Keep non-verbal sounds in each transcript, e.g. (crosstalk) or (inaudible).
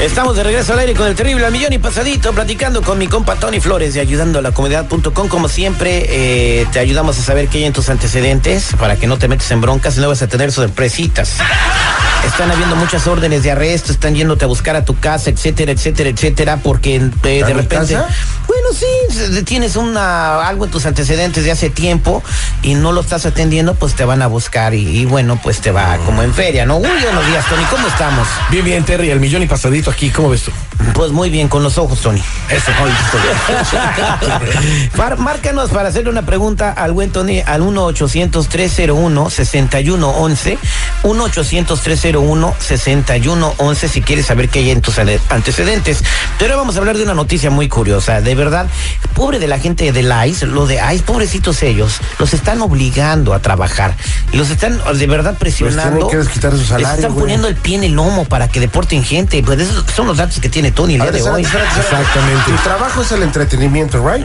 Estamos de regreso al aire con el terrible al millón y pasadito, platicando con mi compa Tony Flores de ayudando a la comunidad.com. Como siempre, eh, te ayudamos a saber qué hay en tus antecedentes para que no te metas en broncas y no vas a tener sorpresitas. Están habiendo muchas órdenes de arresto, están yéndote a buscar a tu casa, etcétera, etcétera, etcétera, porque eh, de ¿A mi repente. casa? Bueno, sí, tienes una algo en tus antecedentes de hace tiempo y no lo estás atendiendo, pues te van a buscar y, y bueno, pues te va como en feria, ¿no? Uy, buenos días, Tony, ¿cómo estamos? Bien, bien, Terry, el millón y pasadito aquí, ¿cómo ves tú? Pues muy bien, con los ojos, Tony. Eso. (laughs) Mar- Márcanos para hacerle una pregunta al buen Tony al 1-800-301-6111. 1-800-301-6111 si quieres saber qué hay en tus antecedentes. Pero ahora vamos a hablar de una noticia muy curiosa. De verdad, pobre de la gente del ICE, lo de ICE, pobrecitos ellos, los están obligando a trabajar. Y los están de verdad presionando. tienen que desquitar su Les salario, están güey. poniendo el pie en el lomo para que deporten gente. Pues esos son los datos que tiene Tony el día de hoy. Exactamente. Tu trabajo es el entretenimiento, ¿right?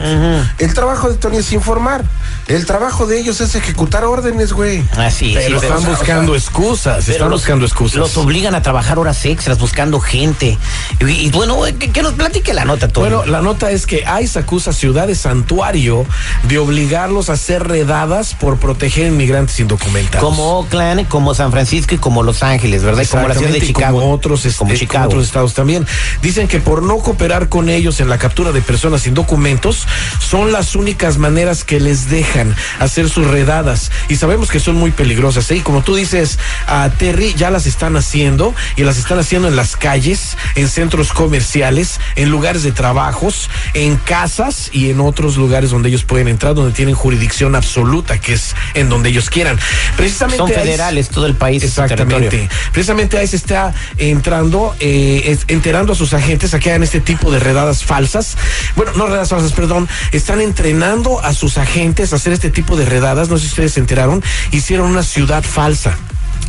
El trabajo de Tony es informar. El trabajo de ellos es ejecutar órdenes, güey. Así, Pero sí, están o sea, buscando excusas, pero están los- buscando excusas. Los obligan a trabajar horas extras buscando gente. Y, y bueno, que, que nos platique la nota, Tony. Bueno, la nota es que ICE acusa a ciudades santuario de obligarlos a ser redadas por proteger inmigrantes indocumentados. como Oakland, como San Francisco y como Los Ángeles, ¿verdad? Y como la ciudad de Chicago. Como otros, este, como otros estados también. Dicen que por no cooperar con ellos en la captura de personas sin documentos, son las únicas maneras que les dejan hacer sus redadas. Y sabemos que son muy peligrosas. ¿eh? Y como tú dices, a Terry ya las están haciendo y las están haciendo en las calles, en centros comerciales, en lugares de trabajos, en casas y en otros lugares donde ellos pueden entrar, donde tienen jurisdicción absoluta, que es en donde ellos quieran. Precisamente Son federales, todo el país. Exactamente. Precisamente ahí se está entrando, eh, enterando a sus agentes a que hagan este tipo de redadas falsas. Bueno, no redadas falsas, perdón. Están entrenando a sus agentes a hacer este tipo de redadas. No sé si ustedes se enteraron. Hicieron una ciudad falsa.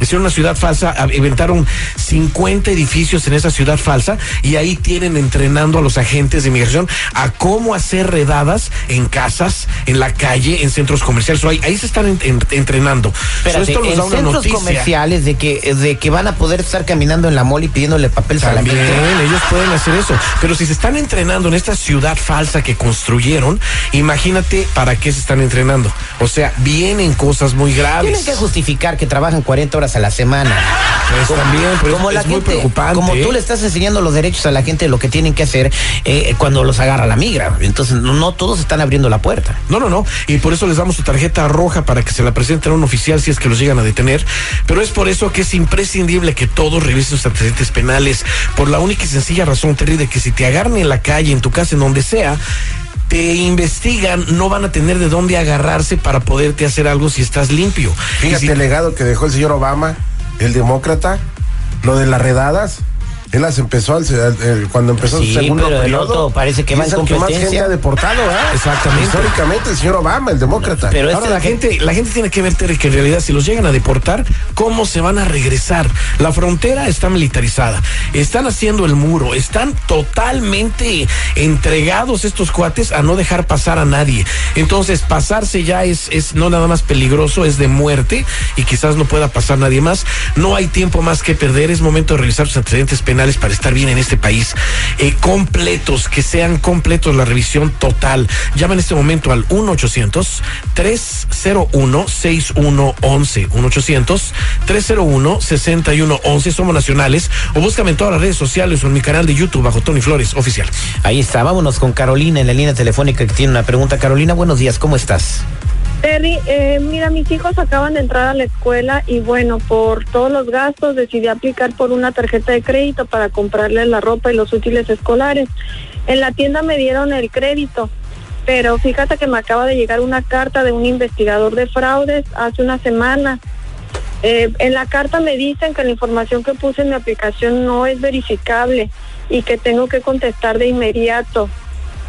Hicieron una ciudad falsa, a- inventaron 50 edificios en esa ciudad falsa y ahí tienen entrenando a los agentes de inmigración a cómo hacer redadas en casas, en la calle, en centros comerciales. O ahí, ahí se están en- en- entrenando. Espérate, esto nos en da una centros noticia. comerciales de que, de que van a poder estar caminando en la mole y pidiéndole papel a la También gente. ellos pueden hacer eso. Pero si se están entrenando en esta ciudad falsa que construyeron, imagínate para qué se están entrenando. O sea, vienen cosas muy graves. Tienen que justificar que trabajan 40 horas a la semana. Pues también, pero como es la muy gente, preocupante, como tú ¿eh? le estás enseñando los derechos a la gente de lo que tienen que hacer eh, cuando los agarra la migra. Entonces, no, no todos están abriendo la puerta. No, no, no. Y por eso les damos su tarjeta roja para que se la presenten a un oficial si es que los llegan a detener. Pero es por eso que es imprescindible que todos revisen sus antecedentes penales. Por la única y sencilla razón, Terry, de que si te agarran en la calle, en tu casa, en donde sea, te investigan, no van a tener de dónde agarrarse para poderte hacer algo si estás limpio. Fíjate si- el legado que dejó el señor Obama, el demócrata, lo de las redadas. Él las empezó al- el- cuando empezó Sí, su segundo pero el periodo. otro parece que el más gente ha deportado, ¿eh? Exactamente. Históricamente, el señor Obama, el demócrata. Pero Ahora este la que- gente, la gente tiene que ver, Terry, que en realidad si los llegan a deportar, ¿cómo se van a regresar? La frontera está militarizada, están haciendo el muro, están totalmente entregados estos cuates a no dejar pasar a nadie. Entonces, pasarse ya es, es no nada más peligroso, es de muerte y quizás no pueda pasar nadie más. No hay tiempo más que perder, es momento de revisar sus antecedentes penales para estar bien en este país. Eh, completos, que sean completos la revisión total. Llama en este momento al 1-800-301-6111. 1-800-301-6111. Somos nacionales. O búscame en todas las redes sociales o en mi canal de YouTube bajo Tony Flores Oficial. Ahí está, vámonos con Carolina en la línea telefónica que tiene una pregunta. Carolina, buenos días, ¿cómo estás? Terry, eh, mira, mis hijos acaban de entrar a la escuela y bueno, por todos los gastos decidí aplicar por una tarjeta de crédito para comprarles la ropa y los útiles escolares. En la tienda me dieron el crédito, pero fíjate que me acaba de llegar una carta de un investigador de fraudes hace una semana. Eh, en la carta me dicen que la información que puse en mi aplicación no es verificable y que tengo que contestar de inmediato.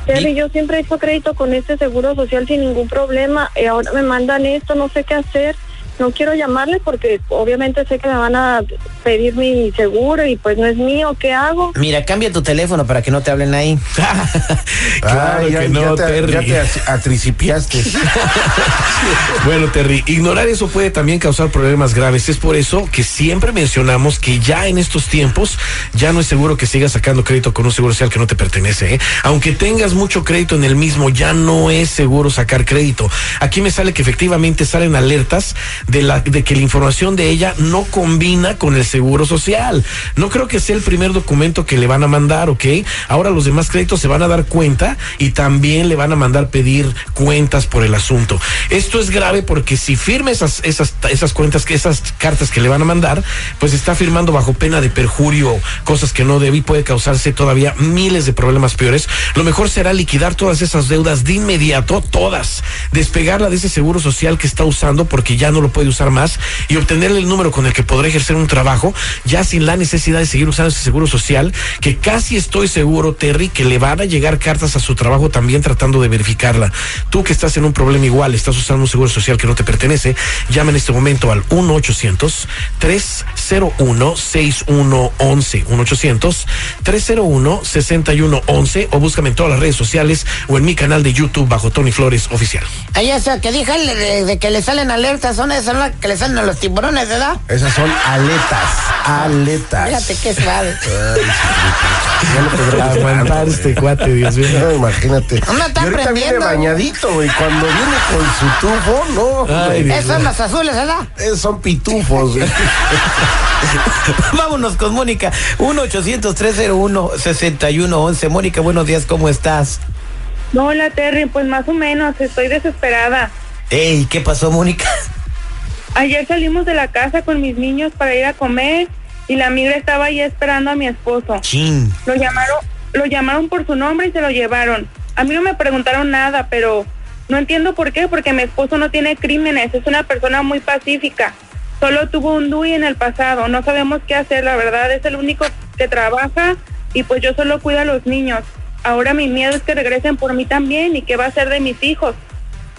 Terry, yo siempre he hecho crédito con este seguro social sin ningún problema. Y ahora me mandan esto, no sé qué hacer. No quiero llamarle porque obviamente sé que me van a pedir mi seguro y pues no es mío. ¿Qué hago? Mira, cambia tu teléfono para que no te hablen ahí. (laughs) claro Ay, ya, que no, ya te, Terry. ya te as- atricipiaste. (laughs) Bueno, Terry, ignorar eso puede también causar problemas graves. Es por eso que siempre mencionamos que ya en estos tiempos ya no es seguro que sigas sacando crédito con un seguro social que no te pertenece. ¿eh? Aunque tengas mucho crédito en el mismo, ya no es seguro sacar crédito. Aquí me sale que efectivamente salen alertas de, la, de que la información de ella no combina con el seguro social. No creo que sea el primer documento que le van a mandar, ¿ok? Ahora los demás créditos se van a dar cuenta y también le van a mandar pedir cuentas por el asunto. Esto es grave porque si firma esas, esas, esas cuentas, esas cartas que le van a mandar, pues está firmando bajo pena de perjurio cosas que no debe y puede causarse todavía miles de problemas peores. Lo mejor será liquidar todas esas deudas de inmediato, todas, despegarla de ese seguro social que está usando porque ya no lo puede usar más y obtenerle el número con el que podrá ejercer un trabajo ya sin la necesidad de seguir usando ese seguro social que casi estoy seguro, Terry, que le van a llegar cartas a su trabajo también tratando de verificarla. Tú que estás en un problema igual, estás usando un seguro social que no te pertenece, llama en este momento al 1-800-301-6111. 1-800-301-6111 o búscame en todas las redes sociales o en mi canal de YouTube bajo Tony Flores Oficial. Ahí esa que dije de, de que le salen alertas, son esas las que le salen a los tiburones, ¿verdad? Esas son aletas. Aletas. Fíjate qué suave. Ya lo este cuate, Dios mío. No, imagínate. Uno está y ahorita viene bañadito, güey. Cuando viene con su tufo, no. Ay, Esas son las azules, ¿verdad? Eh, son pitufos, güey. (laughs) Vámonos con Mónica. 1-800-301-6111. Mónica, buenos días, ¿cómo estás? Hola, Terry, pues más o menos, estoy desesperada. Ey, ¿qué pasó, Mónica? Ayer salimos de la casa con mis niños para ir a comer y la migra estaba ahí esperando a mi esposo. Chin. Lo llamaron, lo llamaron por su nombre y se lo llevaron. A mí no me preguntaron nada, pero no entiendo por qué, porque mi esposo no tiene crímenes, es una persona muy pacífica. Solo tuvo un DUI en el pasado, no sabemos qué hacer, la verdad, es el único que trabaja y pues yo solo cuido a los niños. Ahora mi miedo es que regresen por mí también y qué va a ser de mis hijos.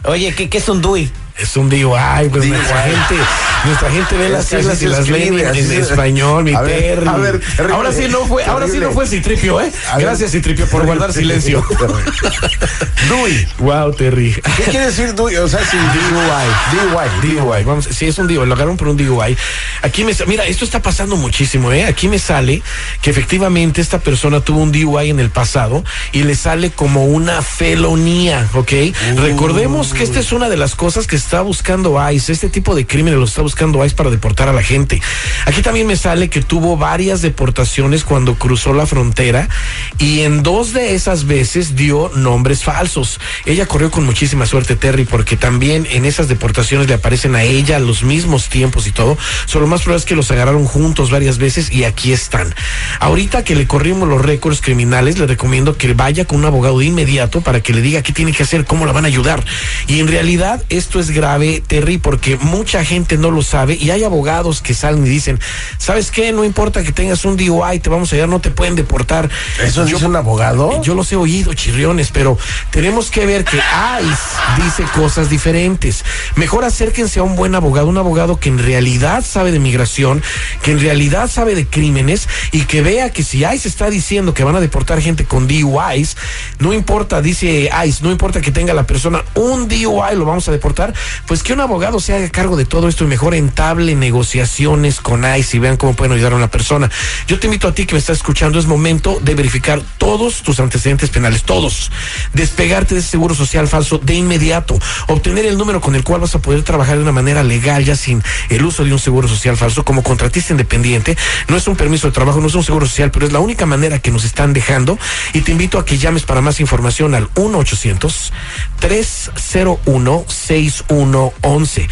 Oye, ¿qué, qué es un DUI? Es un digo, ay, pues nuestra DUI. gente, nuestra gente ve las siglas y las lee en, español, mi Terry. a ver, ahora sí no fue, ahora sí no fue Citripio, ¿eh? Gracias Citripio por guardar silencio. (laughs) Dewey. wow, Terry. ¿Qué quiere decir Dewey? O sea, sí. DUI. DUI, vamos, sí, es un DUI, lo agarraron por un DUI. Aquí me, mira, esto está pasando muchísimo, ¿eh? Aquí me sale que efectivamente esta persona tuvo un DUI en el pasado y le sale como una felonía, ¿ok? Recordemos que esta es una de las cosas que está buscando ICE, este tipo de crímenes lo está buscando ICE para deportar a la gente. Aquí también me sale que tuvo varias deportaciones cuando cruzó la frontera y en dos de esas veces dio nombres falsos. Ella corrió con muchísima suerte, Terry, porque también en esas deportaciones le aparecen a ella los mismos tiempos y todo. Solo lo más probable es que los agarraron juntos varias veces y aquí están. Ahorita que le corrimos los récords criminales, le recomiendo que vaya con un abogado de inmediato para que le diga qué tiene que hacer, cómo la van a ayudar. Y en realidad esto es grave, Terry, porque mucha gente no lo sabe y hay abogados que salen y dicen, ¿sabes qué? No importa que tengas un DUI, te vamos a ayudar, no te pueden deportar. ¿Eso Yo- dice un abogado? yo los he oído, chirriones, pero tenemos que ver que ICE dice cosas diferentes. Mejor acérquense a un buen abogado, un abogado que en realidad sabe de migración, que en realidad sabe de crímenes y que vea que si ICE está diciendo que van a deportar gente con DUIs, no importa, dice ICE, no importa que tenga la persona un DUI, lo vamos a deportar, pues que un abogado se haga cargo de todo esto y mejor entable negociaciones con ICE y vean cómo pueden ayudar a una persona. Yo te invito a ti que me estás escuchando, es momento de verificar todos tus antecedentes penales, todos. Despegarte de ese seguro social falso de inmediato. Obtener el número con el cual vas a poder trabajar de una manera legal, ya sin el uso de un seguro social falso, como contratista independiente. No es un permiso de trabajo, no es un seguro social, pero es la única manera que nos están dejando. Y te invito a que llames para más información al 1-800-301-6111.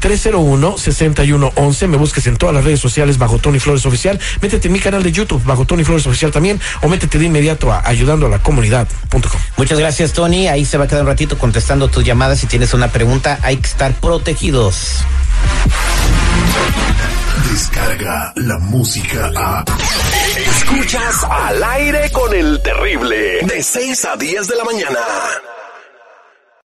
1-800-301-6111. Me busques en todas las redes sociales bajo Tony Flores Oficial. Métete en mi canal de YouTube bajo Tony Flores Oficial también. O métete de inmediato a ayudando a la comunidad.com. Muchas gracias, Tony. Ahí se va a quedar un ratito contestando tus llamadas. Si tienes una pregunta, hay que estar protegidos. Descarga la música a. Escuchas al aire con el terrible. De 6 a 10 de la mañana.